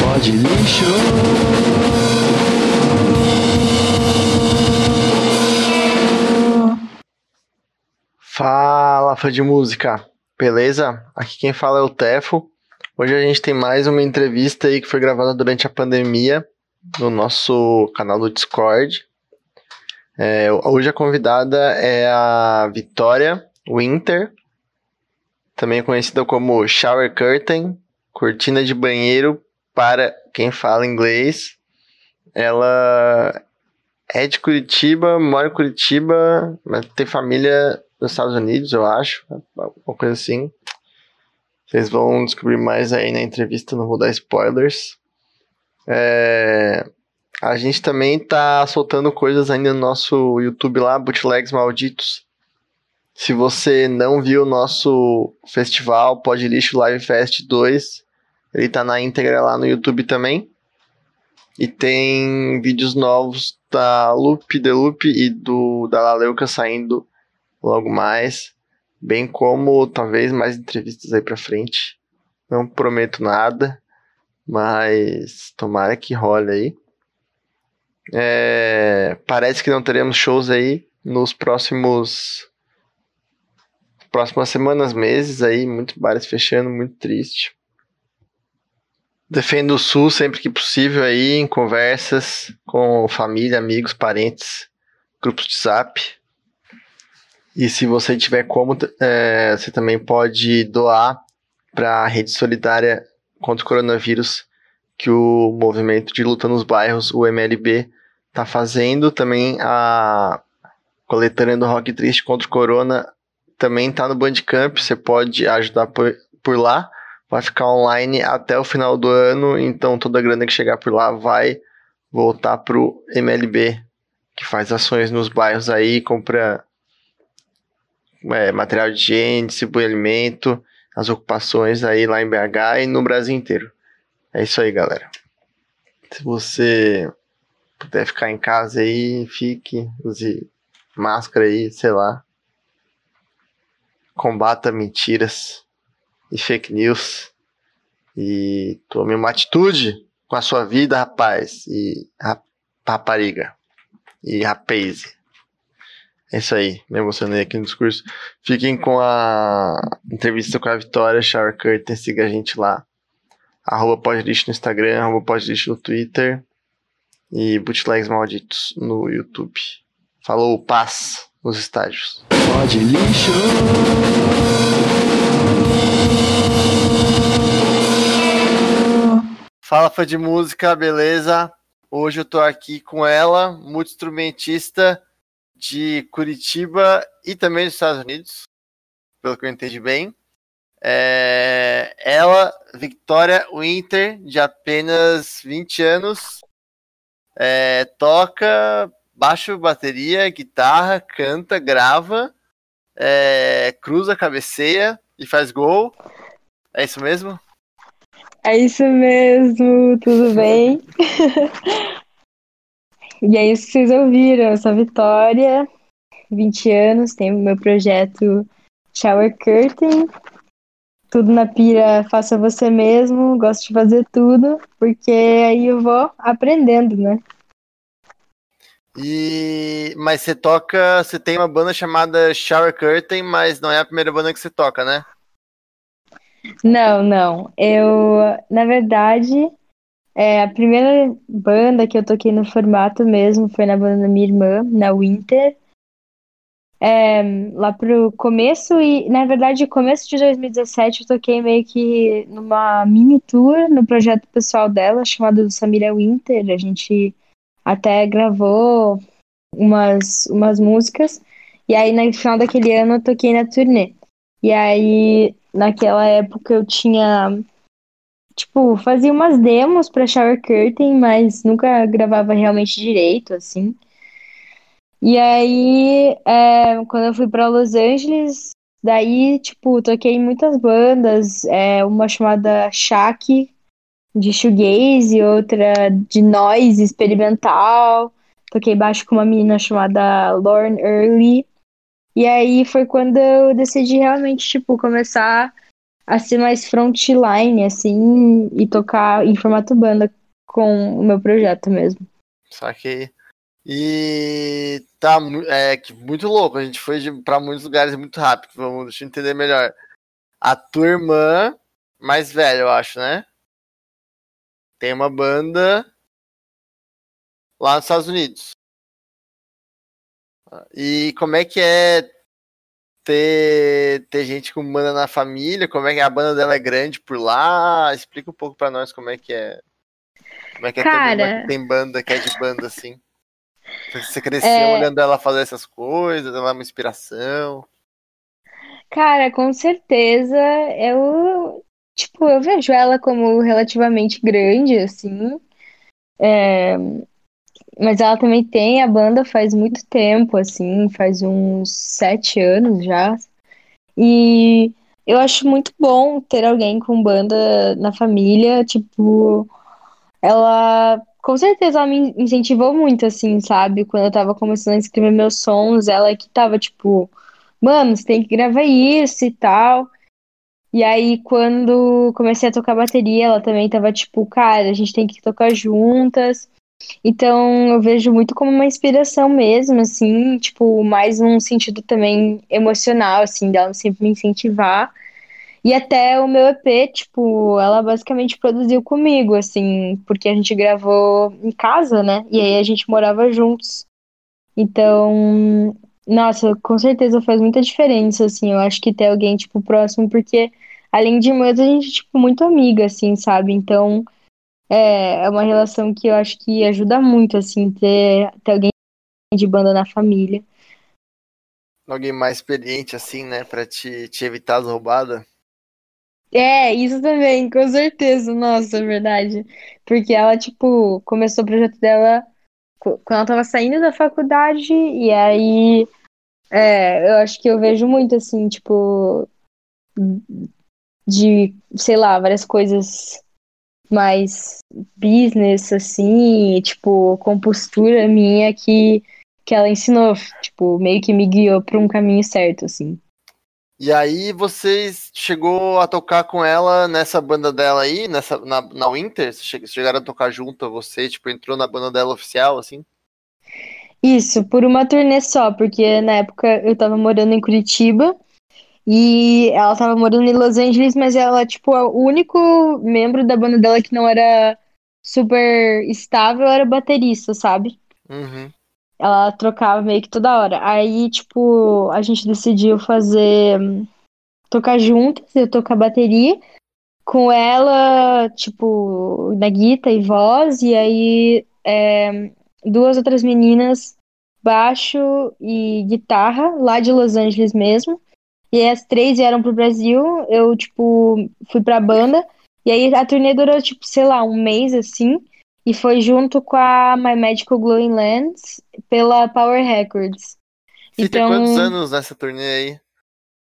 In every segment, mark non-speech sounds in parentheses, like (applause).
Pode lixo. Fala, fã de música, beleza? Aqui quem fala é o Tefo. Hoje a gente tem mais uma entrevista aí que foi gravada durante a pandemia no nosso canal do Discord. É, hoje a convidada é a Vitória Winter, também conhecida como Shower Curtain, cortina de banheiro para quem fala inglês. Ela é de Curitiba, mora em Curitiba, mas tem família nos Estados Unidos, eu acho, alguma coisa assim. Vocês vão descobrir mais aí na entrevista, não vou dar spoilers. É, a gente também tá soltando coisas ainda no nosso YouTube lá, Bootlegs Malditos. Se você não viu o nosso festival Pod Lixo Live Fest 2, ele tá na íntegra lá no YouTube também. E tem vídeos novos da Loop, The Loop e do da Laleuca saindo logo mais, bem como talvez mais entrevistas aí para frente. Não prometo nada, mas tomara que role aí. É, parece que não teremos shows aí nos próximos próximas semanas, meses aí, muitos bares fechando, muito triste. Defendo o Sul sempre que possível aí, em conversas com família, amigos, parentes, grupos de zap. E se você tiver como, é, você também pode doar para a rede solidária contra o coronavírus que o movimento de luta nos bairros, o MLB, está fazendo. Também a coletânea do Rock Triste contra o Corona também está no Bandcamp. Você pode ajudar por, por lá. Vai ficar online até o final do ano, então toda a grana que chegar por lá vai voltar para o MLB, que faz ações nos bairros aí, compra é, material de higiene, distribui alimento, as ocupações aí lá em BH e no Brasil inteiro. É isso aí, galera. Se você puder ficar em casa aí, fique, use máscara aí, sei lá. Combata mentiras e fake news. E tome uma atitude com a sua vida, rapaz. E rapariga. E rapaz. É isso aí, me emocionei aqui no discurso. Fiquem com a entrevista com a Vitória Shower Curtain, siga a gente lá. Arroba Podlist no Instagram, arroba Podlist no Twitter e Bootlegs Malditos no YouTube. Falou, paz nos lixo. Fala fã de música, beleza? Hoje eu tô aqui com ela, multi-instrumentista de Curitiba e também dos Estados Unidos, pelo que eu entendi bem. É, ela, Victoria Winter, de apenas 20 anos, é, toca baixo, bateria, guitarra, canta, grava, é, cruza, cabeceia e faz gol. É isso mesmo? É isso mesmo, tudo (laughs) bem? (laughs) e é isso que vocês ouviram, eu sou a Vitória, 20 anos, tenho meu projeto Shower Curtain, tudo na pira, faça você mesmo, gosto de fazer tudo, porque aí eu vou aprendendo, né? E mas você toca, você tem uma banda chamada Shower Curtain, mas não é a primeira banda que você toca, né? Não, não. Eu, na verdade, é, a primeira banda que eu toquei no formato mesmo foi na banda da minha irmã, na Winter. É, lá pro começo, e na verdade, começo de 2017, eu toquei meio que numa mini tour no projeto pessoal dela, chamado Samira Winter. A gente até gravou umas, umas músicas, e aí no final daquele ano eu toquei na turnê. E aí, naquela época, eu tinha. Tipo, fazia umas demos pra Shower Curtain, mas nunca gravava realmente direito, assim. E aí, é, quando eu fui pra Los Angeles, daí, tipo, toquei em muitas bandas, é, uma chamada Shaq, de shoegaze, outra de noise experimental. Toquei baixo com uma menina chamada Lauren Early. E aí foi quando eu decidi realmente, tipo, começar a ser mais frontline, assim, e tocar em formato banda com o meu projeto mesmo. Saquei. E tá é, muito louco. A gente foi pra muitos lugares muito rápido. Vamos, deixa eu entender melhor. A tua irmã, mais velha, eu acho, né? Tem uma banda lá nos Estados Unidos. E como é que é ter, ter gente com banda na família? Como é que a banda dela é grande por lá? Explica um pouco pra nós como é que é. Como é que é ter Cara. que tem banda, que é de banda assim? Você cresceu É. olhando ela fazer essas coisas, ela é uma inspiração. Cara, com certeza eu, tipo, eu vejo ela como relativamente grande, assim. É, mas ela também tem a banda faz muito tempo, assim, faz uns sete anos já. E eu acho muito bom ter alguém com banda na família, tipo, ela com certeza ela me incentivou muito, assim, sabe? Quando eu tava começando a escrever meus sons, ela que tava, tipo, mano, você tem que gravar isso e tal. E aí, quando comecei a tocar bateria, ela também tava, tipo, cara, a gente tem que tocar juntas. Então, eu vejo muito como uma inspiração mesmo, assim, tipo, mais num sentido também emocional, assim, dela sempre me incentivar. E até o meu EP, tipo, ela basicamente produziu comigo, assim, porque a gente gravou em casa, né? E aí a gente morava juntos. Então, nossa, com certeza faz muita diferença, assim, eu acho que ter alguém, tipo, próximo, porque além de irmãs, a gente é, tipo, muito amiga, assim, sabe? Então, é, é uma relação que eu acho que ajuda muito, assim, ter, ter alguém de banda na família. Alguém mais experiente assim, né, pra te, te evitar as roubadas. É, isso também, com certeza, nossa, é verdade. Porque ela, tipo, começou o projeto dela qu- quando ela tava saindo da faculdade, e aí é, eu acho que eu vejo muito, assim, tipo, de, sei lá, várias coisas mais business, assim, tipo, compostura minha que, que ela ensinou, tipo, meio que me guiou pra um caminho certo, assim. E aí vocês chegou a tocar com ela nessa banda dela aí, nessa, na, na Winter? Vocês chegaram a tocar junto a você, tipo, entrou na banda dela oficial, assim? Isso, por uma turnê só, porque na época eu tava morando em Curitiba e ela tava morando em Los Angeles, mas ela, tipo, o único membro da banda dela que não era super estável era baterista, sabe? Uhum. Ela trocava meio que toda hora. Aí, tipo, a gente decidiu fazer tocar juntas, eu tocar bateria com ela, tipo, na guitarra e voz, e aí é, duas outras meninas, baixo e guitarra, lá de Los Angeles mesmo. E aí as três vieram pro Brasil, eu, tipo, fui pra banda, e aí a turnê durou, tipo, sei lá, um mês, assim, e foi junto com a My Magical Glowing Lands pela Power Records. Você tem Então- quantos anos nessa turnê aí?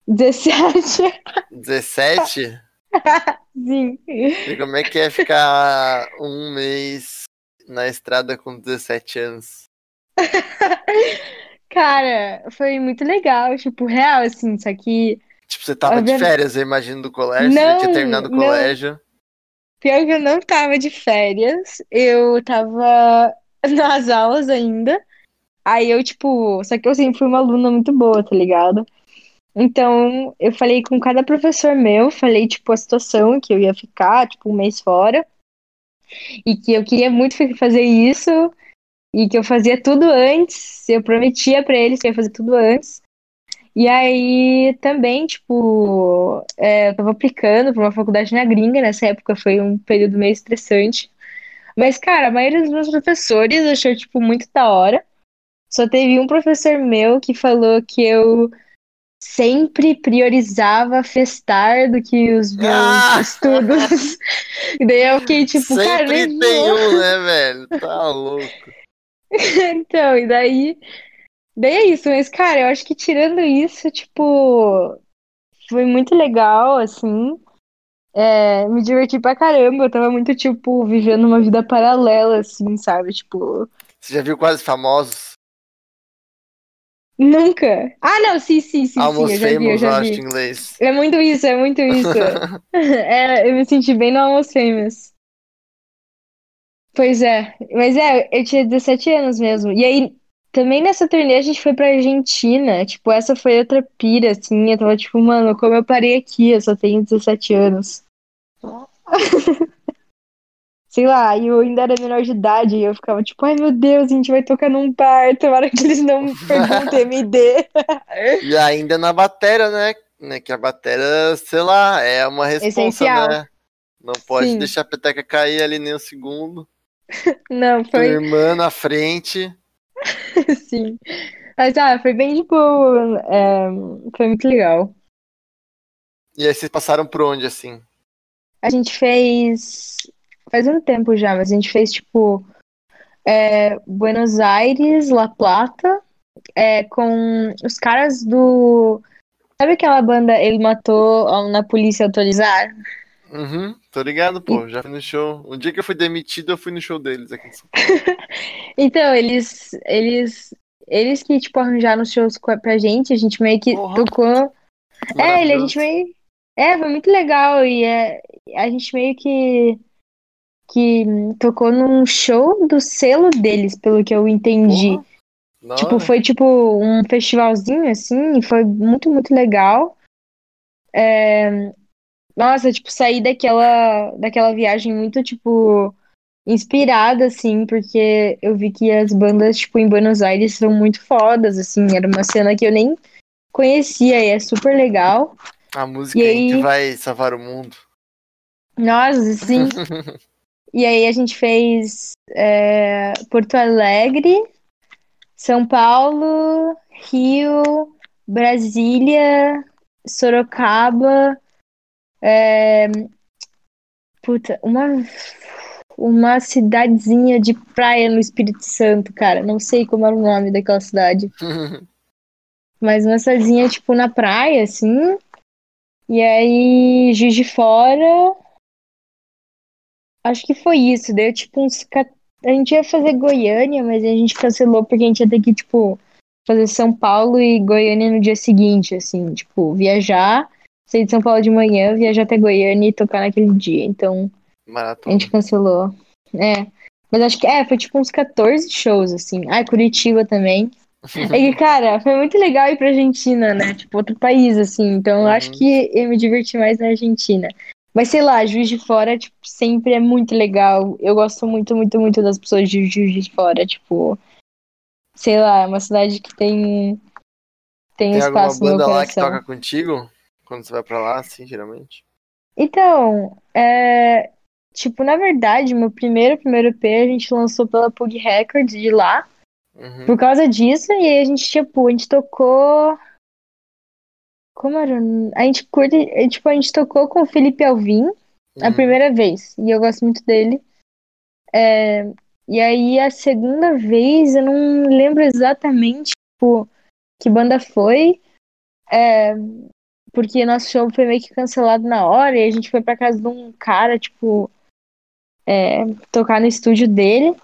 17, 17? (laughs) sim. E como é que é ficar um mês na estrada com 17 anos? (laughs) Cara, foi muito legal, tipo, real, assim, só que Tipo, você tava de Obviamente- férias, eu imagino, do colégio, você já tinha Não, terminado o não. colégio. pior que eu não tava de férias, eu tava (laughs) nas aulas ainda. Aí eu, tipo, só que eu sempre fui uma aluna muito boa, tá ligado? Então, eu falei com cada professor meu, falei, tipo, a situação que eu ia ficar, tipo, um mês fora, e que eu queria muito fa- fazer isso, e que eu fazia tudo antes, eu prometia pra eles que eu ia fazer tudo antes. E aí também, tipo, é, eu tava aplicando pra uma faculdade na gringa, nessa época foi um período meio estressante. Mas, cara, a maioria dos meus professores achou, tipo, muito da hora. Só teve um professor meu que falou que eu sempre priorizava festar do que os meus Ah! estudos. (laughs) E daí eu fiquei, tipo, cara, Sempre tem um, né, velho? Tá louco. (laughs) Então, e daí. Daí é isso, mas, cara, eu acho que tirando isso, tipo, foi muito legal, assim. É, me diverti pra caramba. Eu tava muito, tipo, vivendo uma vida paralela, assim, sabe? Tipo. Você já viu Quase Famosos? Nunca. Ah, não, sim, sim, sim, sim, Almost eu já vi, eu já vi. em inglês. É muito isso, é muito isso. (laughs) (laughs) É, eu me senti bem no Almost Famous. Pois é, mas é, eu tinha 17 anos mesmo. E aí, também nessa turnê a gente foi pra Argentina. Tipo, essa foi outra pira, assim. Eu tava tipo, mano, como eu parei aqui? Eu só tenho 17 anos. (laughs) Sei lá, e eu ainda era menor de idade. E eu ficava tipo, ai meu Deus, a gente vai tocar num bar. Tomara que eles não perguntem MD. (laughs) E ainda na bateria, né? né? Que a bateria, sei lá, é uma responsa, Essencial. né? Não pode Sim. deixar a peteca cair ali nem um segundo. (laughs) Não, foi. irmã na frente. (laughs) Sim. Mas ah, foi bem tipo. é, foi muito legal. E aí vocês passaram por onde, assim? A gente fez. Faz um tempo já, mas a gente fez tipo. é, Buenos Aires, La Plata, é, com os caras do. Sabe aquela banda Ele Matou na Polícia Autorizar? Uhum, tô ligado, pô. Já fui no show. Um dia que eu fui demitido, eu fui no show deles aqui. (laughs) Então, eles. Eles. Eles que, tipo, arranjaram os shows pra gente, a gente meio que Porra. tocou. É, ele, a gente meio. É, foi muito legal. E é, a gente meio que. Que tocou num show do selo deles, pelo que eu entendi. Porra, Tipo, foi tipo um festivalzinho assim, e foi muito, muito legal. É, Nossa, tipo, saí daquela, daquela viagem muito, tipo, inspirada, assim, porque eu vi que as bandas, tipo, em Buenos Aires são muito fodas, assim, era uma cena que eu nem conhecia e é super legal. A música E aí- vai salvar o mundo. Nossa, sim. (laughs) E aí a gente fez é, Porto Alegre, São Paulo, Rio, Brasília, Sorocaba, é, puta, uma, uma cidadezinha de praia no Espírito Santo, cara. Não sei como era o nome daquela cidade. (laughs) Mas uma cidadezinha, tipo, na praia, assim. E aí, Juiz de Fora. Acho que foi isso. Deu, tipo, uns. A gente ia fazer Goiânia, mas a gente cancelou porque a gente ia ter que, tipo, fazer São Paulo e Goiânia no dia seguinte, assim. Tipo, viajar, sair de São Paulo de manhã, viajar até Goiânia e tocar naquele dia. Então, a Maratona. gente cancelou. É. Mas acho que, é, foi tipo uns 14 shows, assim. Ah, Curitiba também. É que, (laughs) cara, foi muito legal ir pra Argentina, né? Tipo, outro país, assim. Então, eu Uhum. acho que eu me diverti mais na Argentina. Mas, sei lá, Juiz de Fora, tipo, sempre é muito legal. Eu gosto muito, muito, muito das pessoas de Juiz de Fora. Tipo, sei lá, é uma cidade que tem, tem, Tem alguma espaço no meu banda lá que toca contigo? Quando você vai pra lá, assim, geralmente? Então, é, tipo, na verdade, meu primeiro, primeiro EP a gente lançou pela Pug Records de lá. Uhum. Por causa disso, e aí a gente, tipo, a gente tocou. Como era? A gente curte. Tipo, a gente tocou com o Felipe Alvim a Uhum. primeira vez. E eu gosto muito dele. É, E aí a segunda vez, eu não lembro exatamente, tipo, que banda foi. É, Porque nosso show foi meio que cancelado na hora e a gente foi pra casa de um cara, tipo, é, tocar no estúdio dele.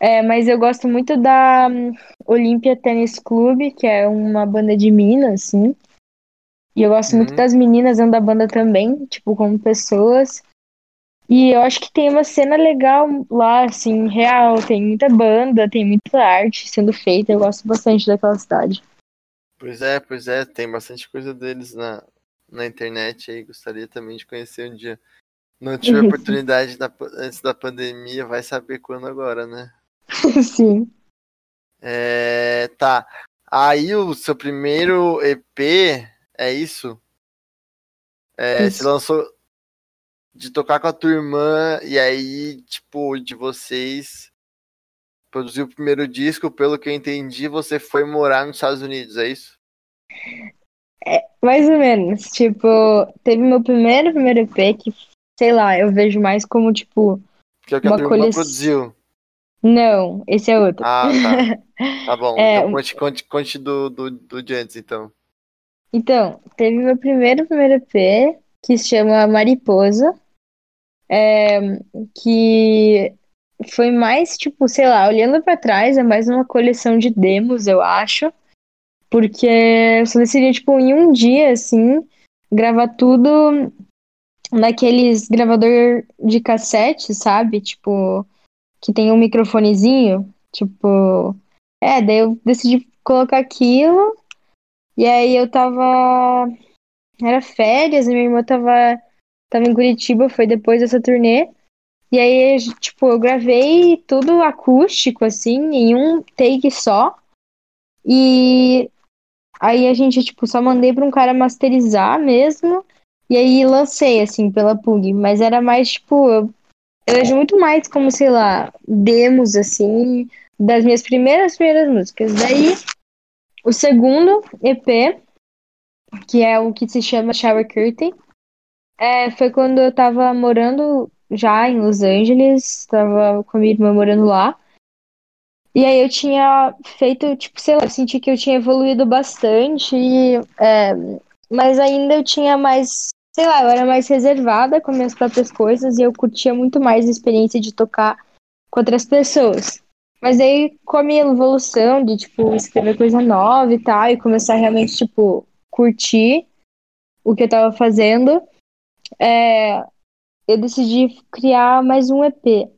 É, mas eu gosto muito da hum, Olímpia Tênis Clube, que é uma banda de Minas, assim. E eu gosto muito Uhum. das meninas dentro da banda também, tipo, como pessoas. E eu acho que tem uma cena legal lá, assim, real. Tem muita banda, tem muita arte sendo feita. Eu gosto bastante daquela cidade. Pois é, pois é, tem bastante coisa deles na, na internet aí. Gostaria também de conhecer um dia. Não tive oportunidade na pa- antes da pandemia, vai saber quando agora, né? (laughs) Sim. É, tá. Aí o seu primeiro EP, é isso? É, Isso. Você lançou de tocar com a tua irmã e aí, tipo, de vocês produziu o primeiro disco, pelo que eu entendi, você foi morar nos Estados Unidos, é isso? Mais ou menos. Tipo, teve meu primeiro, primeiro EP que, sei lá, eu vejo mais como, tipo, Porque é o que a Uma irmã coleção- produziu. não, esse é outro. Ah, tá. (laughs) Tá bom. É, então conte, conte, conte do, do, do de antes, então. Então, teve meu primeiro, primeiro EP, que se chama Mariposa, é, que foi mais, tipo, sei lá, olhando pra trás, é mais uma coleção de demos, eu acho. Porque eu só decidi, tipo, em um dia, assim, gravar tudo naqueles gravador de cassete, sabe? Tipo, que tem um microfonezinho. Tipo, é, daí eu decidi colocar aquilo. E aí eu tava. Era férias, e minha irmã tava, tava em Curitiba, foi depois dessa turnê. E aí, tipo, eu gravei tudo acústico, assim, em um take só. E aí a gente, tipo, só mandei pra um cara masterizar mesmo. E aí lancei, assim, pela Pug. Mas era mais, tipo, eu, vejo muito mais como, sei lá, demos, assim, das minhas primeiras, primeiras músicas. Daí, o segundo EP, que é o que se chama Shower Curtain, é, foi quando eu tava morando já em Los Angeles, tava com a minha irmã morando lá. E aí eu tinha feito, tipo, sei lá, eu senti que eu tinha evoluído bastante, é, mas ainda eu tinha mais, sei lá, eu era mais reservada com minhas próprias coisas e eu curtia muito mais a experiência de tocar com outras pessoas. Mas aí, com a minha evolução de, tipo, escrever coisa nova e tal, e começar realmente, tipo, curtir o que eu tava fazendo, é, eu decidi criar mais um EP.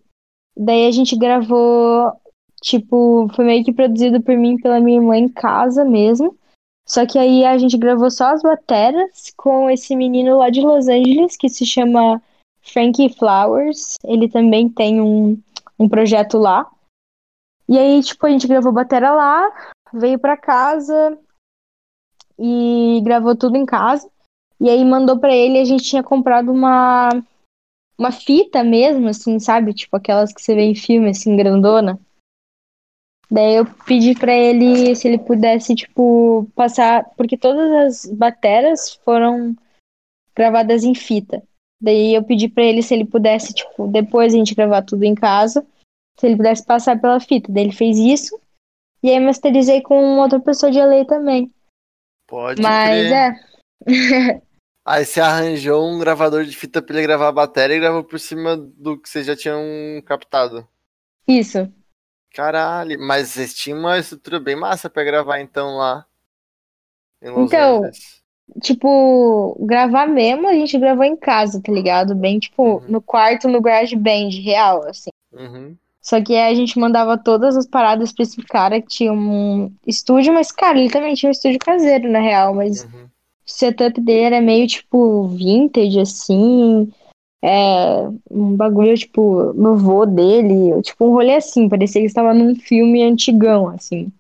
Daí a gente gravou, tipo, foi meio que produzido por mim pela minha irmã em casa mesmo. Só que aí a gente gravou só as bateras com esse menino lá de Los Angeles que se chama Frankie Flowers. Ele também tem um, um projeto lá. E aí, tipo, a gente gravou batera lá, veio pra casa e gravou tudo em casa. E aí mandou pra ele, a gente tinha comprado uma uma fita mesmo, assim, sabe? Tipo aquelas que você vê em filme, assim, grandona. Daí eu pedi pra ele se ele pudesse, tipo, passar. Porque todas as bateras foram gravadas em fita. Daí eu pedi pra ele se ele pudesse, tipo, depois a gente gravar tudo em casa, se ele pudesse passar pela fita. Daí ele fez isso. E aí masterizei com outra pessoa de lei também. Pode Mas crer. é. (laughs) Aí você arranjou um gravador de fita pra ele gravar a bateria e gravou por cima do que vocês já tinham captado. Isso. Caralho, mas vocês tinham uma estrutura bem massa pra gravar então lá. Então, Angeles. Tipo, gravar mesmo, a gente gravou em casa, tá ligado? Bem, tipo, Uhum. no quarto, no GarageBand, real, assim. Uhum. Só que aí a gente mandava todas as paradas pra esse cara que tinha um estúdio, mas, cara, ele também tinha um estúdio caseiro, na real, mas Uhum. O setup dele era meio, tipo, vintage, assim. É, um bagulho, tipo, no vô dele, tipo, um rolê assim, parecia que estava num filme antigão, assim.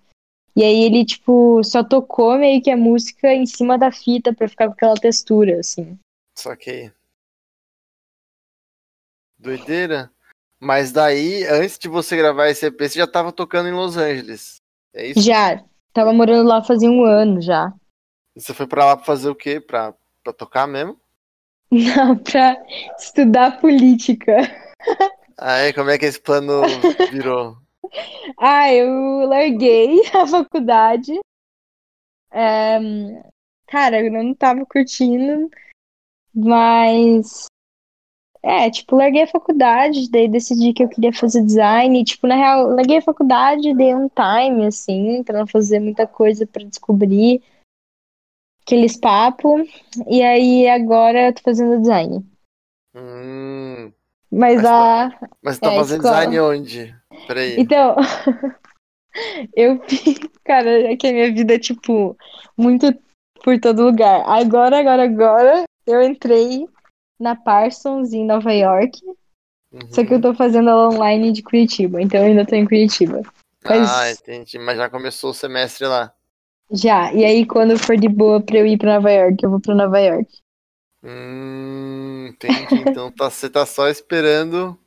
E aí ele, tipo, só tocou meio que a música em cima da fita pra ficar com aquela textura, assim. Saquei. Doideira. Mas daí, antes de você gravar esse EP, você já tava tocando em Los Angeles. É isso? Já, tava morando lá fazia um ano já. Você foi pra lá pra fazer o quê? Pra, pra tocar mesmo? Não, pra estudar política. Aí, como é que esse plano virou? Ah, eu larguei (laughs) a faculdade. É, cara, eu não tava curtindo, mas. É, tipo, larguei a faculdade, daí decidi que eu queria fazer design. e, Tipo, na real, larguei a faculdade, dei um time, assim, pra não fazer muita coisa pra descobrir aqueles papos. E aí agora eu tô fazendo design. Hum, Mas Mas a. mas você tá É, fazendo escola. design onde? Peraí. Então, (laughs) eu cara, é que a minha vida é, tipo, muito por todo lugar. Agora, agora, agora, eu entrei na Parsons em Nova York, só que eu Uhum. tô fazendo ela online de Curitiba, então eu ainda tô em Curitiba. Mas Ah, entendi. Mas já começou o semestre lá. Já, e aí quando for de boa pra eu ir pra Nova York, eu vou pra Nova York. Hum, entendi. Então tá, você tá só esperando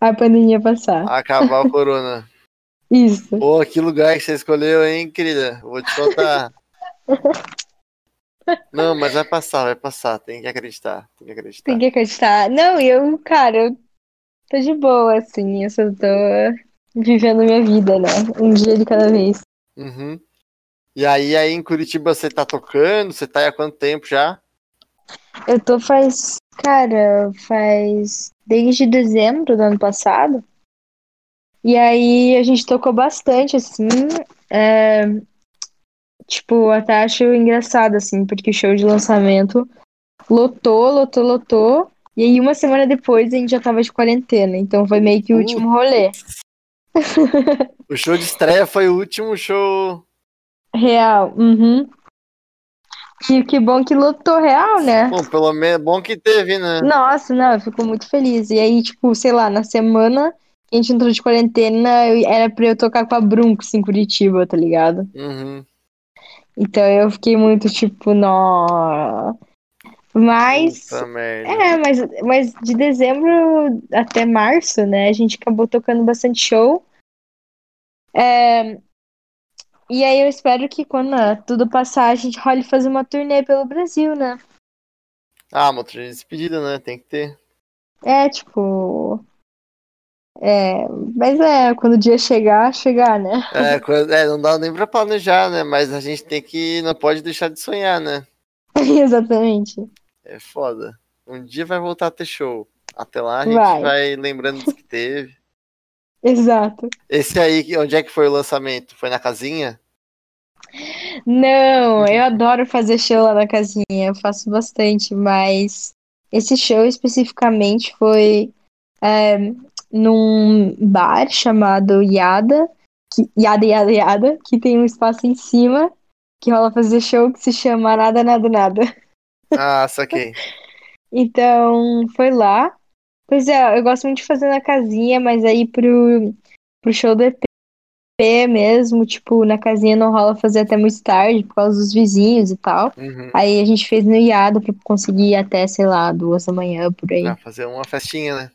A pandemia passar. acabar o (laughs) corona. Isso. Pô, que lugar que você escolheu, hein, querida? Vou te contar. Não, mas vai passar, vai passar. Tem que acreditar. Tem que acreditar. Tem que acreditar. Não, eu, cara, eu tô de boa, assim, eu só tô vivendo minha vida, né? Um dia de cada vez. Uhum. E aí, aí em Curitiba você tá tocando? Você tá aí há quanto tempo já? Eu tô faz, cara, faz desde dezembro do ano passado. E aí a gente tocou bastante, assim. é, tipo, até acho engraçado, assim, porque o show de lançamento lotou, lotou, lotou. E aí, uma semana depois, a gente já tava de quarentena. Então foi meio que o último rolê. O show de estreia foi o último show. Real. Uhum. E que bom que lotou real, né? Bom, pelo menos bom que teve, né? Nossa, não, eu fico muito feliz. E aí, tipo, sei lá, na semana que a gente entrou de quarentena, eu- era pra eu tocar com a Brunx em Curitiba, tá ligado? Uhum. Então eu fiquei muito tipo, nó. Mas. É, mas, mas de dezembro até março, né? A gente acabou tocando bastante show. É, e aí eu espero que quando ah, tudo passar, a gente role fazer uma turnê pelo Brasil, né? Ah, uma trilha de despedida, né? Tem que ter. É, tipo. É, mas é, quando o dia chegar, chegar, né? É, coisa- é, não dá nem pra planejar, né? Mas a gente tem que. Não pode deixar de sonhar, né? (laughs) Exatamente. É foda. Um dia vai voltar a ter show. Até lá a gente Vai. vai, lembrando dos que teve. Exato. Esse aí, onde é que foi o lançamento? Foi na casinha? Não, eu adoro fazer show lá na casinha, eu faço bastante, mas esse show especificamente foi é, num bar chamado Yada, que, Yada Yada Yada, que tem um espaço em cima que rola fazer show que se chama Nada Nada Nada. Ah, saquei. Então, foi lá. Pois é, eu gosto muito de fazer na casinha, mas aí pro, pro show do EP mesmo, tipo, na casinha não rola fazer até muito tarde, por causa dos vizinhos e tal. Uhum. Aí a gente fez no Iado pra conseguir ir até, sei lá, duas da manhã, por aí. Pra fazer uma festinha, né?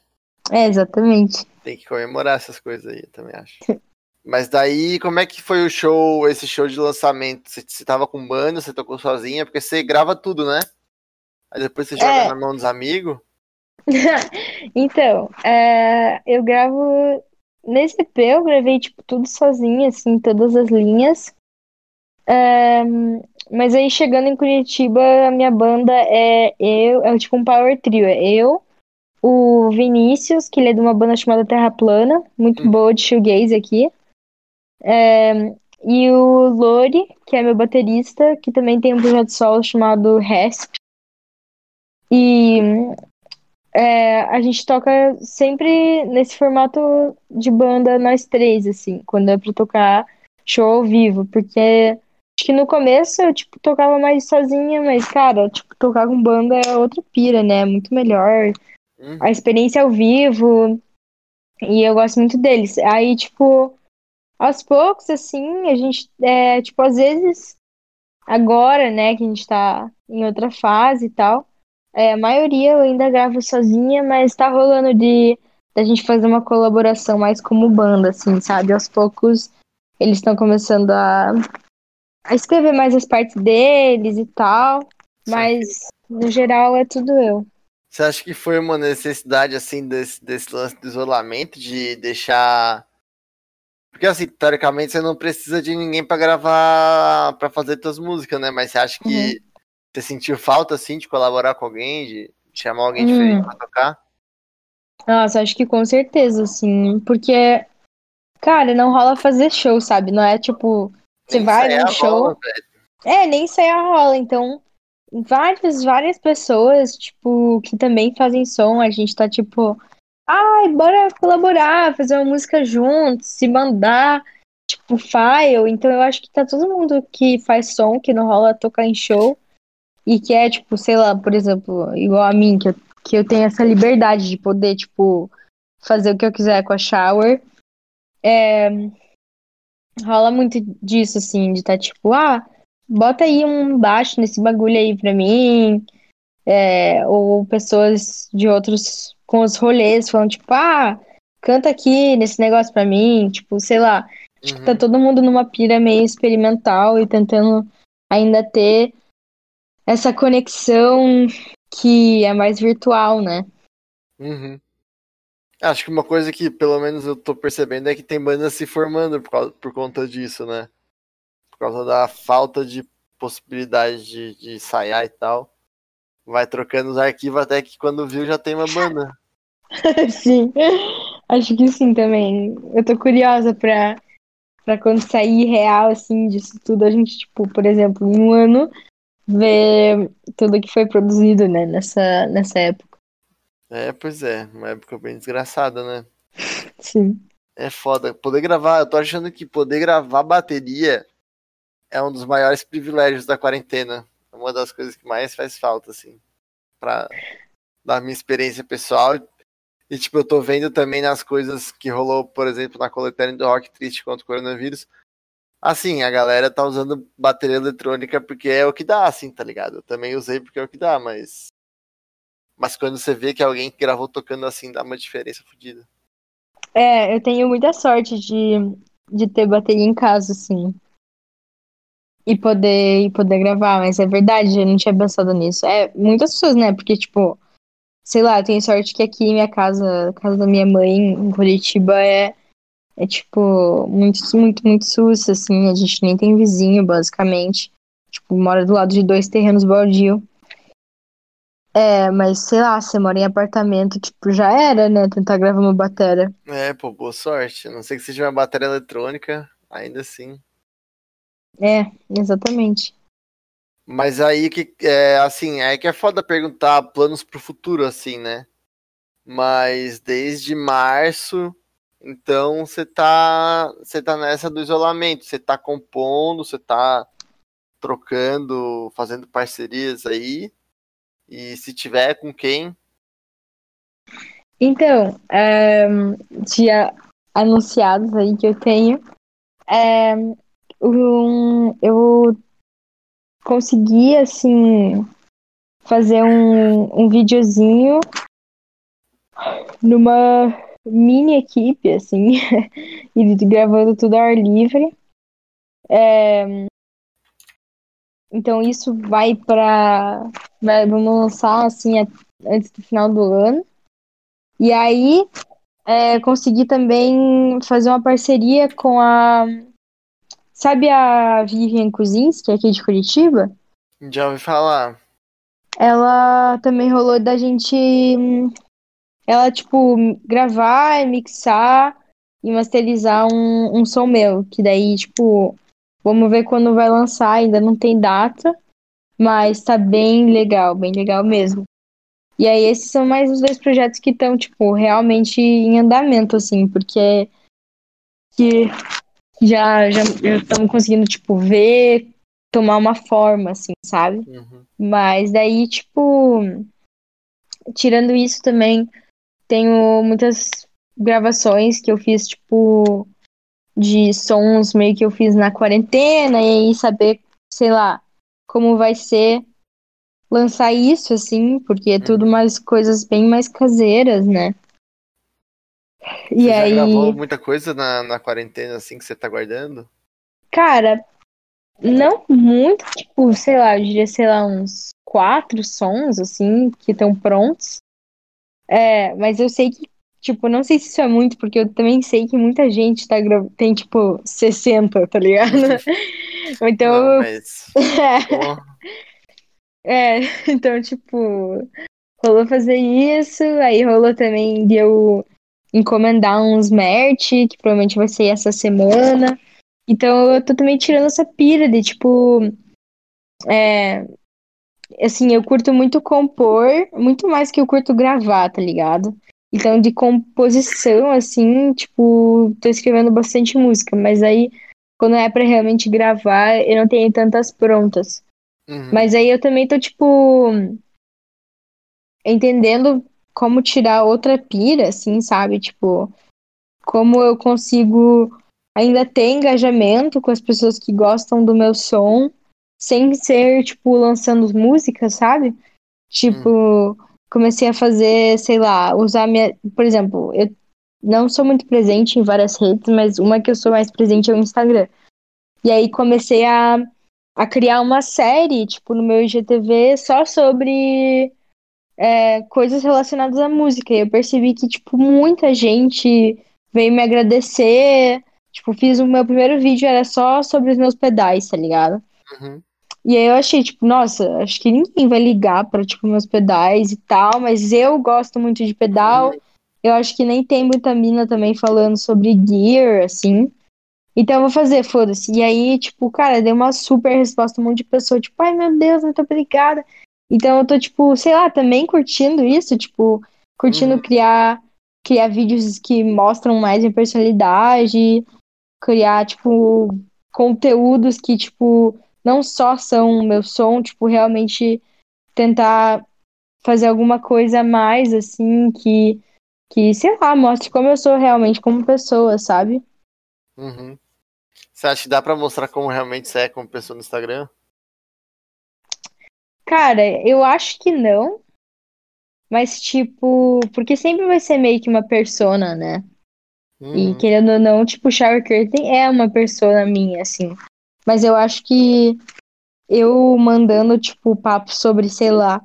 É, exatamente. Tem que comemorar essas coisas aí, eu também acho. (laughs) Mas daí, como é que foi o show, esse show de lançamento? Você, você tava com banda, você tocou sozinha? Porque você grava tudo, né? Aí depois você joga É. na mão dos amigos? (laughs) Então, é, eu gravo. Nesse EP eu gravei, tipo, tudo sozinha, assim, todas as linhas. É, mas aí chegando em Curitiba, a minha banda é eu, é tipo um power trio. É eu, o Vinícius, que ele é de uma banda chamada Terra Plana, muito Hum. boa de shoegaze aqui. É, e o Lori, que é meu baterista, que também tem um projeto solo chamado Resp. E é, a gente toca sempre nesse formato de banda nós três, assim, quando é pra tocar show ao vivo, porque acho que no começo eu, tipo, tocava mais sozinha, mas, cara, tipo, tocar com banda é outra pira, né? Muito melhor. Uhum. A experiência ao vivo, e eu gosto muito deles. Aí, tipo, aos poucos, assim, a gente, é, tipo, às vezes, agora, né, que a gente tá em outra fase e tal, é, a maioria eu ainda gravo sozinha, mas tá rolando de da gente fazer uma colaboração mais como banda, assim, sabe? Aos poucos eles estão começando a, a escrever mais as partes deles e tal, mas no geral é tudo eu. Você acha que foi uma necessidade, assim, desse, desse lance do isolamento, de deixar. Porque, assim, teoricamente você não precisa de ninguém pra gravar, pra fazer suas músicas, né? Mas você acha que você sentiu falta, assim, de colaborar com alguém, de chamar alguém Hum. diferente pra tocar? Nossa, acho que com certeza, assim, porque, cara, não rola fazer show, sabe? Não é tipo, você Nem vai num show. É, nem sair a rola. Então, várias, várias pessoas, tipo, que também fazem som, a gente tá tipo, ai, bora colaborar, fazer uma música juntos, se mandar, tipo, file. Então, eu acho que tá todo mundo que faz som, que não rola tocar em show, e que é, tipo, sei lá, por exemplo, igual a mim, que eu, que eu tenho essa liberdade de poder, tipo, fazer o que eu quiser com a shower. É, rola muito disso, assim, de tá tipo, ah bota aí um baixo nesse bagulho aí pra mim. É, ou pessoas de outros com os rolês falando, tipo, ah, canta aqui nesse negócio pra mim. Tipo, sei lá. Acho que tá Uhum. todo mundo numa pira meio experimental e tentando ainda ter essa conexão que é mais virtual, né? Uhum. Acho que uma coisa que pelo menos eu tô percebendo é que tem bandas se formando por, causa- por conta disso, né? Por causa da falta de possibilidade de, de ensaiar e tal. Vai trocando os arquivos até que quando viu já tem uma banda. (laughs) Sim, acho que sim também. Eu tô curiosa pra Pra quando sair real, assim, disso tudo, a gente, tipo, por exemplo, em um ano, ver tudo que foi produzido, né, nessa, nessa época. É, pois é, uma época bem desgraçada, né? (laughs) Sim. É foda. Poder gravar, eu tô achando que poder gravar bateria é um dos maiores privilégios da quarentena. É uma das coisas que mais faz falta, assim. Pra da minha experiência pessoal. E, tipo, eu tô vendo também nas coisas que rolou, por exemplo, na coletânea do Rock Triste contra o coronavírus. Assim, a galera tá usando bateria eletrônica porque é o que dá, assim, tá ligado? Eu também usei porque é o que dá, mas. Mas quando você vê que alguém gravou tocando assim, dá uma diferença fodida. É, eu tenho muita sorte de, de ter bateria em casa, assim. E poder, e poder gravar, mas é verdade, eu não tinha pensado nisso. É, muitas pessoas, né? Porque, tipo, sei lá, eu tenho sorte que aqui minha casa, a casa da minha mãe, em Curitiba, é, é tipo, muito, muito, muito sus, assim, a gente nem tem vizinho, basicamente. Tipo, mora do lado de dois terrenos baldio. É, mas sei lá, você mora em apartamento, tipo, já era, né? Tentar gravar uma bateria. É, pô, boa sorte. A não sei que seja uma bateria eletrônica, ainda assim. É, exatamente. Mas aí que é assim, é que é foda perguntar planos pro futuro, assim, né? Mas desde março, então você tá. Você tá nessa do isolamento, você tá compondo, você tá trocando, fazendo parcerias aí. E se tiver com quem? Então, é, dia anunciados aí que eu tenho. É, um, eu consegui, assim, fazer um, um videozinho numa mini equipe, assim, (laughs) e gravando tudo ao ar livre. É, então isso vai para vamos lançar assim antes do final do ano. E aí é, consegui também fazer uma parceria com a sabe a Vivian Cousins, que é aqui de Curitiba? Já ouvi falar. Ela também rolou da gente ela tipo gravar, mixar e masterizar um, um som meu, que daí tipo Vamos ver quando vai lançar, ainda não tem data, mas tá bem legal, bem legal mesmo. E aí esses são mais os dois projetos que estão, tipo, realmente em andamento, assim, porque que já já estamos conseguindo, tipo, ver, tomar uma forma, assim, sabe? Uhum. Mas daí, tipo, tirando isso também, tenho muitas gravações que eu fiz, tipo, de sons meio que eu fiz na quarentena e aí saber, sei lá, como vai ser lançar isso, assim, porque é tudo umas uhum. coisas bem mais caseiras, né? E você aí... já gravou muita coisa na, na quarentena, assim, que você tá guardando? Cara, não muito, tipo, sei lá, eu diria, sei lá, uns quatro sons, assim, que estão prontos. É, mas eu sei que Tipo, não sei se isso é muito, porque eu também sei que muita gente tá tem, tipo, 60, tá ligado? (laughs) então. Não, mas... (laughs) é. é, então, tipo, rolou fazer isso, aí rolou também de eu encomendar uns merch, que provavelmente vai ser essa semana. Então eu tô também tirando essa pira de, tipo. É, assim, eu curto muito compor, muito mais que eu curto gravar, tá ligado? Então, de composição, assim, tipo, tô escrevendo bastante música, mas aí, quando é para realmente gravar, eu não tenho tantas prontas. Uhum. Mas aí eu também tô, tipo, entendendo como tirar outra pira, assim, sabe? Tipo, como eu consigo ainda ter engajamento com as pessoas que gostam do meu som, sem ser, tipo, lançando músicas, sabe? Tipo. Comecei a fazer, sei lá, usar minha. Por exemplo, eu não sou muito presente em várias redes, mas uma que eu sou mais presente é o Instagram. E aí comecei a, a criar uma série, tipo, no meu IGTV só sobre é, coisas relacionadas à música. E eu percebi que, tipo, muita gente veio me agradecer. Tipo, fiz o meu primeiro vídeo, era só sobre os meus pedais, tá ligado? Uhum. E aí eu achei, tipo, nossa, acho que ninguém vai ligar para tipo, meus pedais e tal, mas eu gosto muito de pedal. Eu acho que nem tem muita mina também falando sobre gear, assim. Então eu vou fazer, foda-se. E aí, tipo, cara, deu uma super resposta, um monte de pessoa, tipo, ai meu Deus, muito obrigada. Então eu tô, tipo, sei lá, também curtindo isso, tipo, curtindo Uhum. criar, criar vídeos que mostram mais minha personalidade, criar, tipo, conteúdos que, tipo, não só são meu som, tipo, realmente tentar fazer alguma coisa a mais, assim, que, que, sei lá, mostre como eu sou realmente como pessoa, sabe? Uhum. Você acha que dá pra mostrar como realmente você é como pessoa no Instagram? Cara, eu acho que não, mas, tipo, porque sempre vai ser meio que uma persona, né? E Uhum. querendo ou não, tipo, Shower Curtain é uma persona minha, assim. Mas eu acho que eu mandando, tipo, papo sobre, sei lá,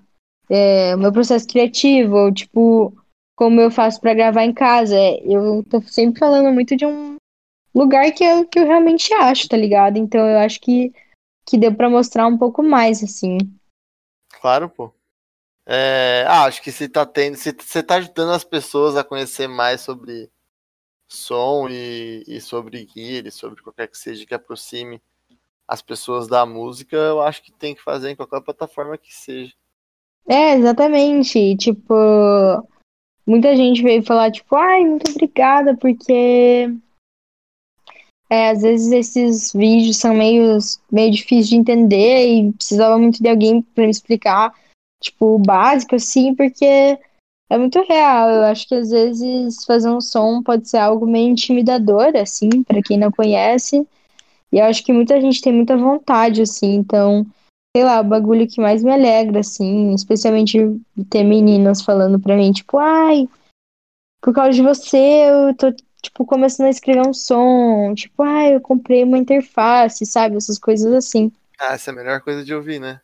é, meu processo criativo, ou, tipo, como eu faço pra gravar em casa. é, Eu tô sempre falando muito de um lugar que eu, que eu realmente acho, tá ligado? Então eu acho que, que deu pra mostrar um pouco mais, assim. Claro, pô. É, ah, acho que você tá tendo, você, tá ajudando as pessoas a conhecer mais sobre som e, e sobre e sobre qualquer que seja que aproxime as pessoas da música, eu acho que tem que fazer em qualquer plataforma que seja. É, exatamente. Tipo, muita gente veio falar, tipo, ai, muito obrigada, porque é, às vezes esses vídeos são meio, meio difíceis de entender e precisava muito de alguém pra me explicar, tipo, o básico, assim, porque é muito real. Eu acho que às vezes fazer um som pode ser algo meio intimidador, assim, pra quem não conhece. E eu acho que muita gente tem muita vontade, assim, então, sei lá, o bagulho que mais me alegra, assim, especialmente ter meninas falando pra mim, tipo, ai, por causa de você, eu tô, tipo, começando a escrever um som, tipo, ai, eu comprei uma interface, sabe? Essas coisas assim. Ah, essa é a melhor coisa de ouvir, né?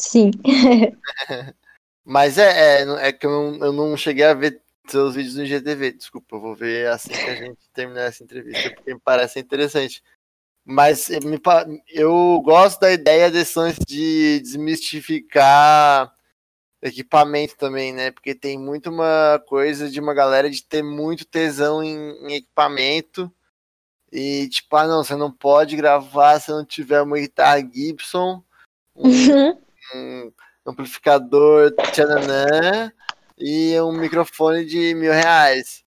Sim. (laughs) Mas é, é, é que eu não, eu não cheguei a ver seus vídeos no IGTV, desculpa, eu vou ver assim que a gente terminar essa entrevista, porque me parece interessante. Mas me, eu gosto da ideia desses sons de desmistificar equipamento também, né? Porque tem muito uma coisa de uma galera de ter muito tesão em, em equipamento. E tipo, ah não, você não pode gravar se não tiver uma guitarra Gibson, um, um amplificador tchananã e um microfone de mil reais.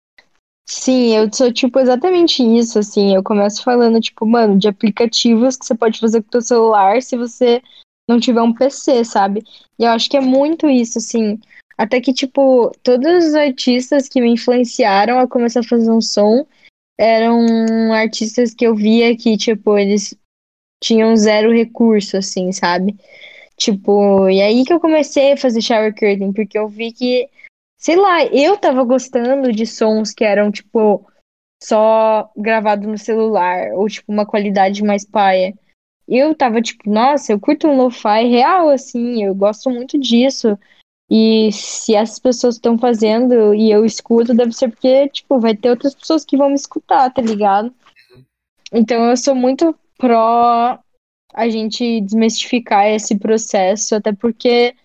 Sim, eu sou tipo exatamente isso, assim. Eu começo falando, tipo, mano, de aplicativos que você pode fazer com o celular se você não tiver um PC, sabe? E eu acho que é muito isso, assim. Até que, tipo, todos os artistas que me influenciaram a começar a fazer um som eram artistas que eu via que, tipo, eles tinham zero recurso, assim, sabe? Tipo, e aí que eu comecei a fazer shower curtain, porque eu vi que, sei lá, eu tava gostando de sons que eram, tipo, só gravado no celular, ou, tipo, uma qualidade mais paia. Eu tava, tipo, nossa, eu curto um lo-fi real, assim, eu gosto muito disso. E se essas pessoas estão fazendo e eu escuto, deve ser porque, tipo, vai ter outras pessoas que vão me escutar, tá ligado? Então eu sou muito pró a gente desmistificar esse processo, até porque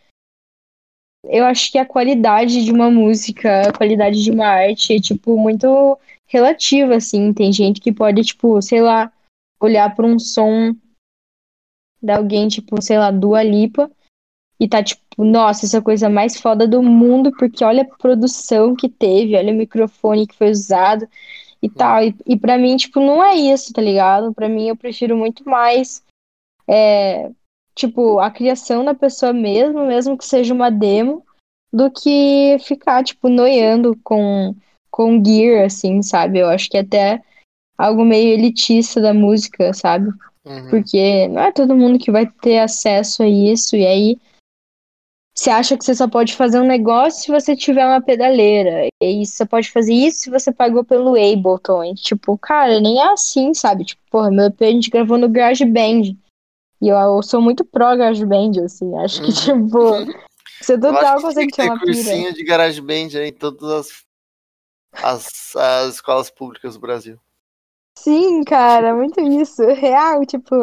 eu acho que a qualidade de uma música, a qualidade de uma arte é, tipo, muito relativa, assim. Tem gente que pode, tipo, sei lá, olhar para um som de alguém, tipo, sei lá, Dua Lipa, e tá tipo, nossa, essa coisa mais foda do mundo, porque olha a produção que teve, olha o microfone que foi usado e tal. E, e para mim, tipo, não é isso, tá ligado? Para mim, eu prefiro muito mais, é, tipo, a criação da pessoa mesmo, mesmo que seja uma demo, do que ficar, tipo, noiando com, com gear, assim, sabe? Eu acho que é até algo meio elitista da música, sabe? Uhum. Porque não é todo mundo que vai ter acesso a isso, e aí você acha que você só pode fazer um negócio se você tiver uma pedaleira. E você pode fazer isso se você pagou pelo Ableton. E, tipo, cara, nem é assim, sabe? Tipo, porra, meu EP a gente gravou no GarageBand. E eu, sou muito pró GarageBand, assim. Acho que, tipo, (laughs) você total consegue ter uma pira. cursinho de GarageBand aí em todas as, as, as escolas públicas do Brasil. Sim, cara, muito isso. (laughs) Real, tipo,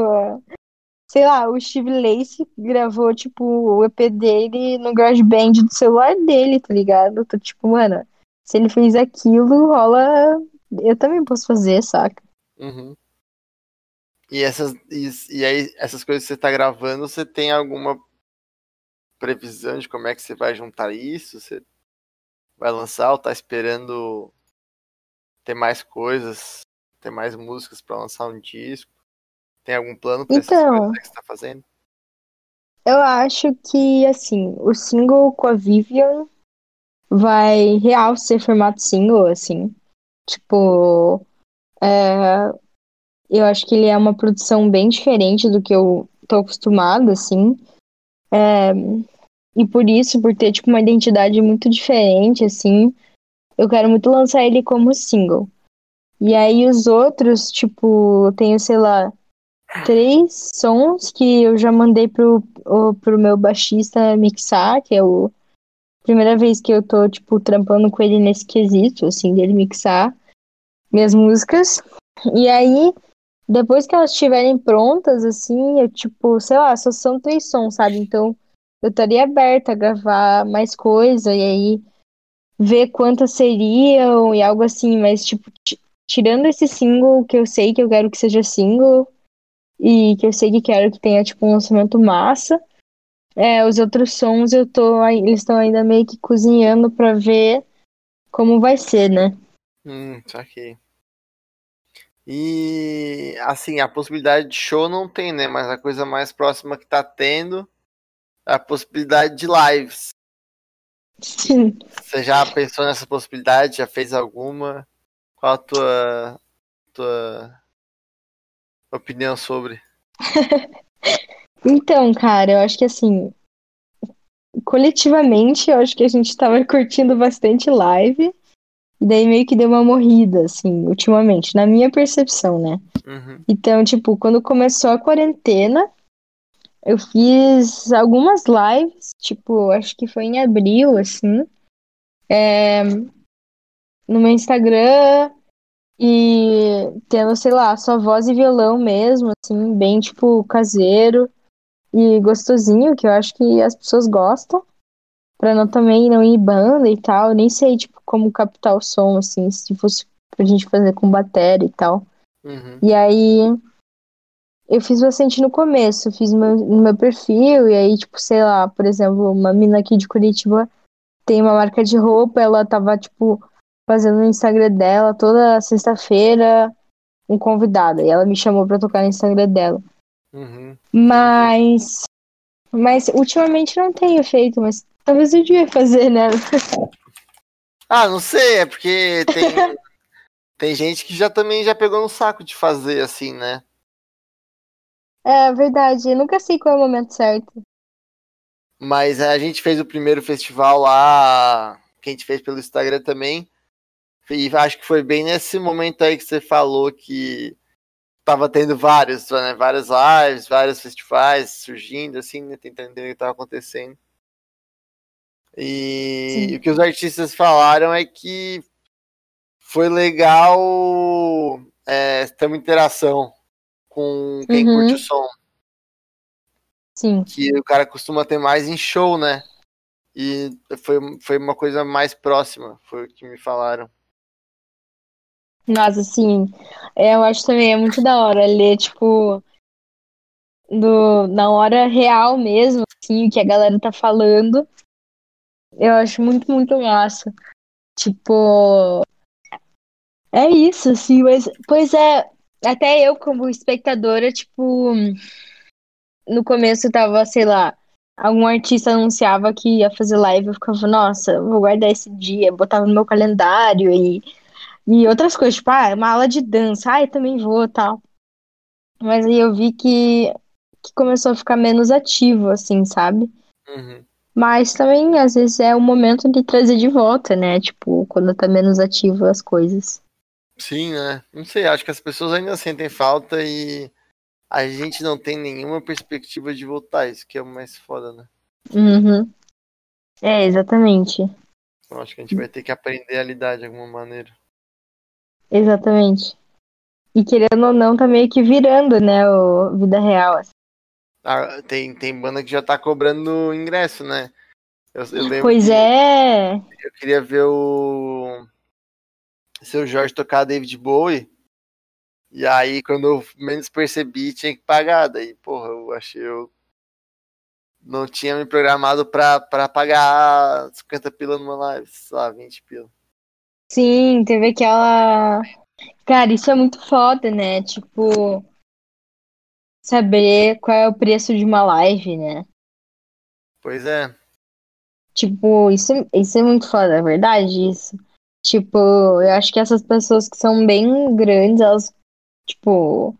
sei lá, o Steve Lacy gravou, tipo, o EP dele no GarageBand do celular dele, tá ligado? Tô tipo, mano, se ele fez aquilo, rola. Eu também posso fazer, saca? Uhum. E essas, e, e aí, essas coisas que você tá gravando, você tem alguma previsão de como é que você vai juntar isso? Você vai lançar ou tá esperando ter mais coisas, ter mais músicas para lançar um disco? Tem algum plano pra essas Então. que você tá fazendo? Eu acho que, assim, o single com a Vivian vai real ser formato single, assim. Tipo, é, eu acho que ele é uma produção bem diferente do que eu tô acostumada, assim. É, e por isso, por ter, tipo, uma identidade muito diferente, assim, eu quero muito lançar ele como single. E aí os outros, tipo, eu tenho, sei lá, três sons que eu já mandei pro, pro meu baixista mixar, que é o primeira vez que eu tô, tipo, trampando com ele nesse quesito, assim, dele mixar minhas músicas. E aí, depois que elas estiverem prontas, assim, eu, tipo, sei lá, só são três sons, sabe? Então, eu estaria aberta a gravar mais coisa e aí ver quantas seriam e algo assim, mas, tipo, ti- tirando esse single que eu sei que eu quero que seja single e que eu sei que quero que tenha, tipo, um lançamento massa. É, os outros sons eu tô, eles estão ainda meio que cozinhando pra ver como vai ser, né? Hum, saquei. E assim, a possibilidade de show não tem, né? Mas a coisa mais próxima que tá tendo é a possibilidade de lives. Sim. Você já pensou nessa possibilidade? Já fez alguma? Qual a tua, tua opinião sobre? (laughs) Então, cara, eu acho que assim, coletivamente, eu acho que a gente tava curtindo bastante live, e daí meio que deu uma morrida, assim, ultimamente, na minha percepção, né? Uhum, Então, tipo, quando começou a quarentena, eu fiz algumas lives, tipo, acho que foi em abril, assim, é, no meu Instagram, e tendo, sei lá, só voz e violão mesmo, assim, bem, tipo, caseiro e gostosinho, que eu acho que as pessoas gostam, pra não também não ir banda e tal, eu nem sei, tipo, como captar o som, assim, se fosse pra gente fazer com bateria e tal. uhum, E aí eu fiz bastante no começo, fiz meu- no meu perfil, e aí, tipo, sei lá, por exemplo, uma mina aqui de Curitiba tem uma marca de roupa, ela tava, tipo, fazendo no Instagram dela toda sexta-feira um convidado, e ela me chamou pra tocar no Instagram dela. uhum. Mas, mas ultimamente não tenho feito, mas talvez eu devia fazer, né? Ah, não sei, é porque tem, (laughs) tem gente que já também já pegou no saco de fazer assim, né? É verdade, eu nunca sei qual é o momento certo. Mas a gente fez o primeiro festival lá, que a gente fez pelo Instagram também. E acho que foi bem nesse momento aí que você falou que tava tendo vários, né? Várias lives, vários festivais surgindo, assim, né? Tentando entender o que tava acontecendo. E Sim. o que os artistas falaram é que foi legal é, ter uma interação com quem Uhum. curte o som. Sim. que o cara costuma ter mais em show, né? E foi, foi uma coisa mais próxima, foi o que me falaram. Nossa, assim, é, eu acho também é muito da hora ler, tipo, do, na hora real mesmo, assim, o que a galera tá falando. Eu acho muito, muito massa. Tipo, é isso, assim, mas, pois é, até eu como espectadora, tipo, no começo tava, sei lá, algum artista anunciava que ia fazer live, eu ficava, nossa, vou guardar esse dia, botava no meu calendário e, e outras coisas, tipo, ah, uma aula de dança, ah, eu também vou, tal. Mas aí eu vi que, que começou a ficar menos ativo, assim, sabe? Uhum. Mas também, às vezes, é o momento de trazer de volta, né? Tipo, quando tá menos ativo as coisas. Sim, né? Não sei, acho que as pessoas ainda sentem falta e a gente não tem nenhuma perspectiva de voltar, isso que é o mais foda, né? Uhum. É, exatamente. Então acho que a gente vai ter que aprender a lidar de alguma maneira. Exatamente. E querendo ou não, tá meio que virando, né, o vida real. assim. Ah, tem, tem banda que já tá cobrando ingresso, né? Eu, eu lembro Pois é. eu queria ver o seu Jorge tocar David Bowie E aí, quando eu menos percebi, tinha que pagar. Daí, porra, eu achei eu não tinha me programado pra, pra pagar 50 pila numa live, sei lá, 20 pila. Sim, teve aquela. Cara, isso é muito foda, né? Tipo, saber qual é o preço de uma live, né? Pois é. Tipo, isso, isso é muito foda, é verdade isso. Tipo, eu acho que essas pessoas que são bem grandes, elas, tipo,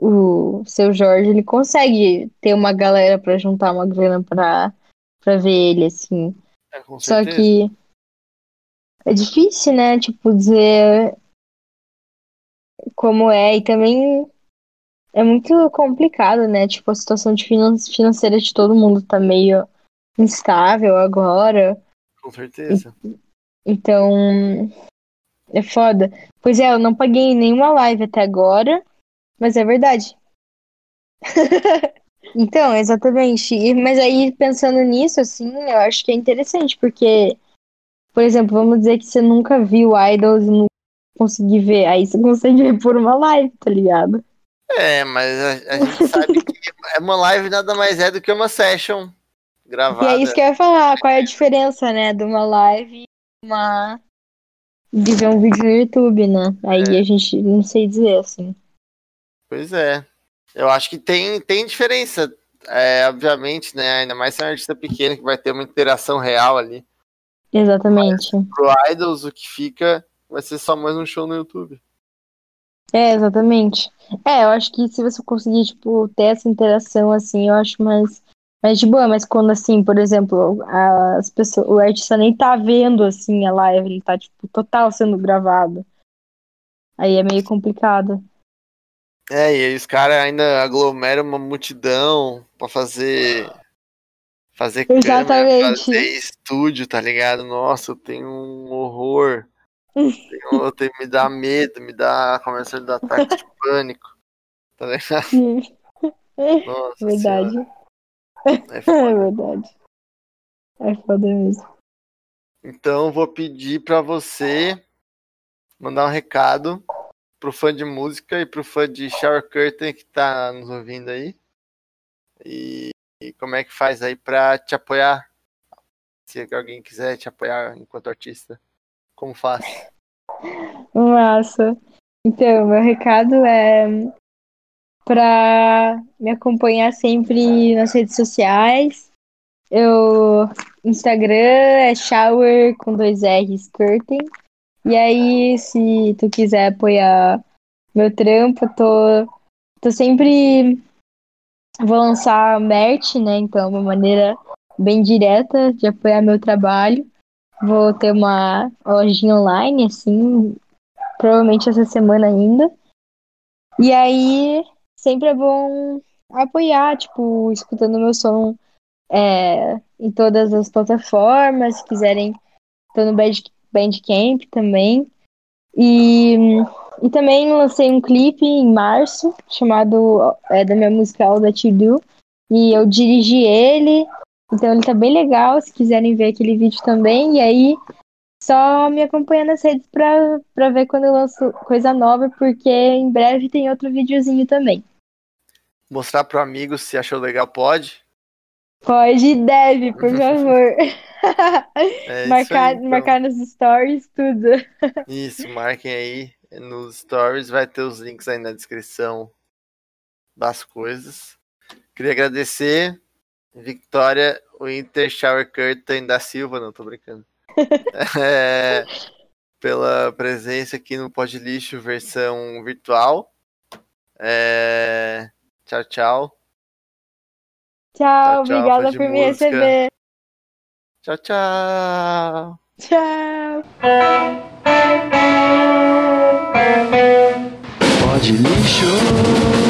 o seu Jorge, ele consegue ter uma galera pra juntar uma grana pra, pra ver ele, assim. é com Só que é difícil, né? Tipo, dizer como é. E também é muito complicado, né? Tipo, a situação de finan- financeira de todo mundo tá meio instável agora. Com certeza. Então, é foda. Pois é, eu não paguei nenhuma live até agora, mas é verdade. (laughs) Então, exatamente. E- Mas aí, pensando nisso, assim, eu acho que é interessante, porque, por exemplo, vamos dizer que você nunca viu Idols e não conseguir ver. Aí você (laughs) consegue ver por uma live, tá ligado? É, mas a, a gente sabe que é uma live nada mais é do que uma session E gravada. é isso que eu ia falar, qual é a diferença, né, de uma live e uma... de ver um vídeo no YouTube, né? Aí É. a gente não sei dizer, assim. Pois é. Eu acho que tem, tem diferença. É, obviamente, né? Ainda mais se é um artista pequeno que vai ter uma interação real ali. Exatamente. Pro Idols, o que fica vai ser só mais um show no YouTube. É, exatamente. É, eu acho que se você conseguir, tipo, ter essa interação, assim, eu acho mais, mais de boa. Mas quando, assim, por exemplo, as pessoas, o artista nem tá vendo, assim, a live, ele tá, tipo, total sendo gravado. Aí é meio complicado. É, e aí os caras ainda aglomeram uma multidão pra fazer. Fazer câmera, Exatamente. fazer estúdio, tá ligado? Nossa, eu tenho um horror. Tenho, eu tenho, me dá medo, me dá. Começa a dar ataque de pânico. Tá ligado? Nossa Verdade. Senhora, é É verdade. É foda mesmo. Então vou pedir pra você mandar um recado pro fã de música e pro fã de Shower Curtain que tá nos ouvindo aí. E, e como é que faz aí pra te apoiar? Se alguém quiser te apoiar enquanto artista, como faz? Massa. Então, meu recado é para me acompanhar sempre nas redes sociais. Eu Instagram é shower com dois R's curtain. E aí, se tu quiser apoiar meu trampo, tô, tô sempre vou lançar merch, né? Então, uma maneira bem direta de apoiar meu trabalho. Vou ter uma lojinha online, assim, provavelmente essa semana ainda. E aí, sempre é bom apoiar, tipo, escutando meu som é, em todas as plataformas. Se quiserem, tô no Band- Bandcamp também. E, e também lancei um clipe em março, chamado é, da minha música All That You Do. E eu dirigi ele, então ele tá bem legal, se quiserem ver aquele vídeo também. E aí, só me acompanha nas redes pra, pra ver quando eu lanço coisa nova, porque em breve tem outro videozinho também. Mostrar pro amigo se achou legal, pode? Pode e deve, por (laughs) favor. É marcar, aí, então. marcar nos stories, tudo. Isso, marquem aí nos stories, vai ter os links aí na descrição das coisas. Queria agradecer Victoria Winter Shower Curtain da Silva, não tô brincando. (laughs) É, pela presença aqui no Pod Lixo versão virtual. É, tchau, tchau. Tchau, tchau, obrigada por me música. receber. Tchau, tchau. Tchau. Pode lixo.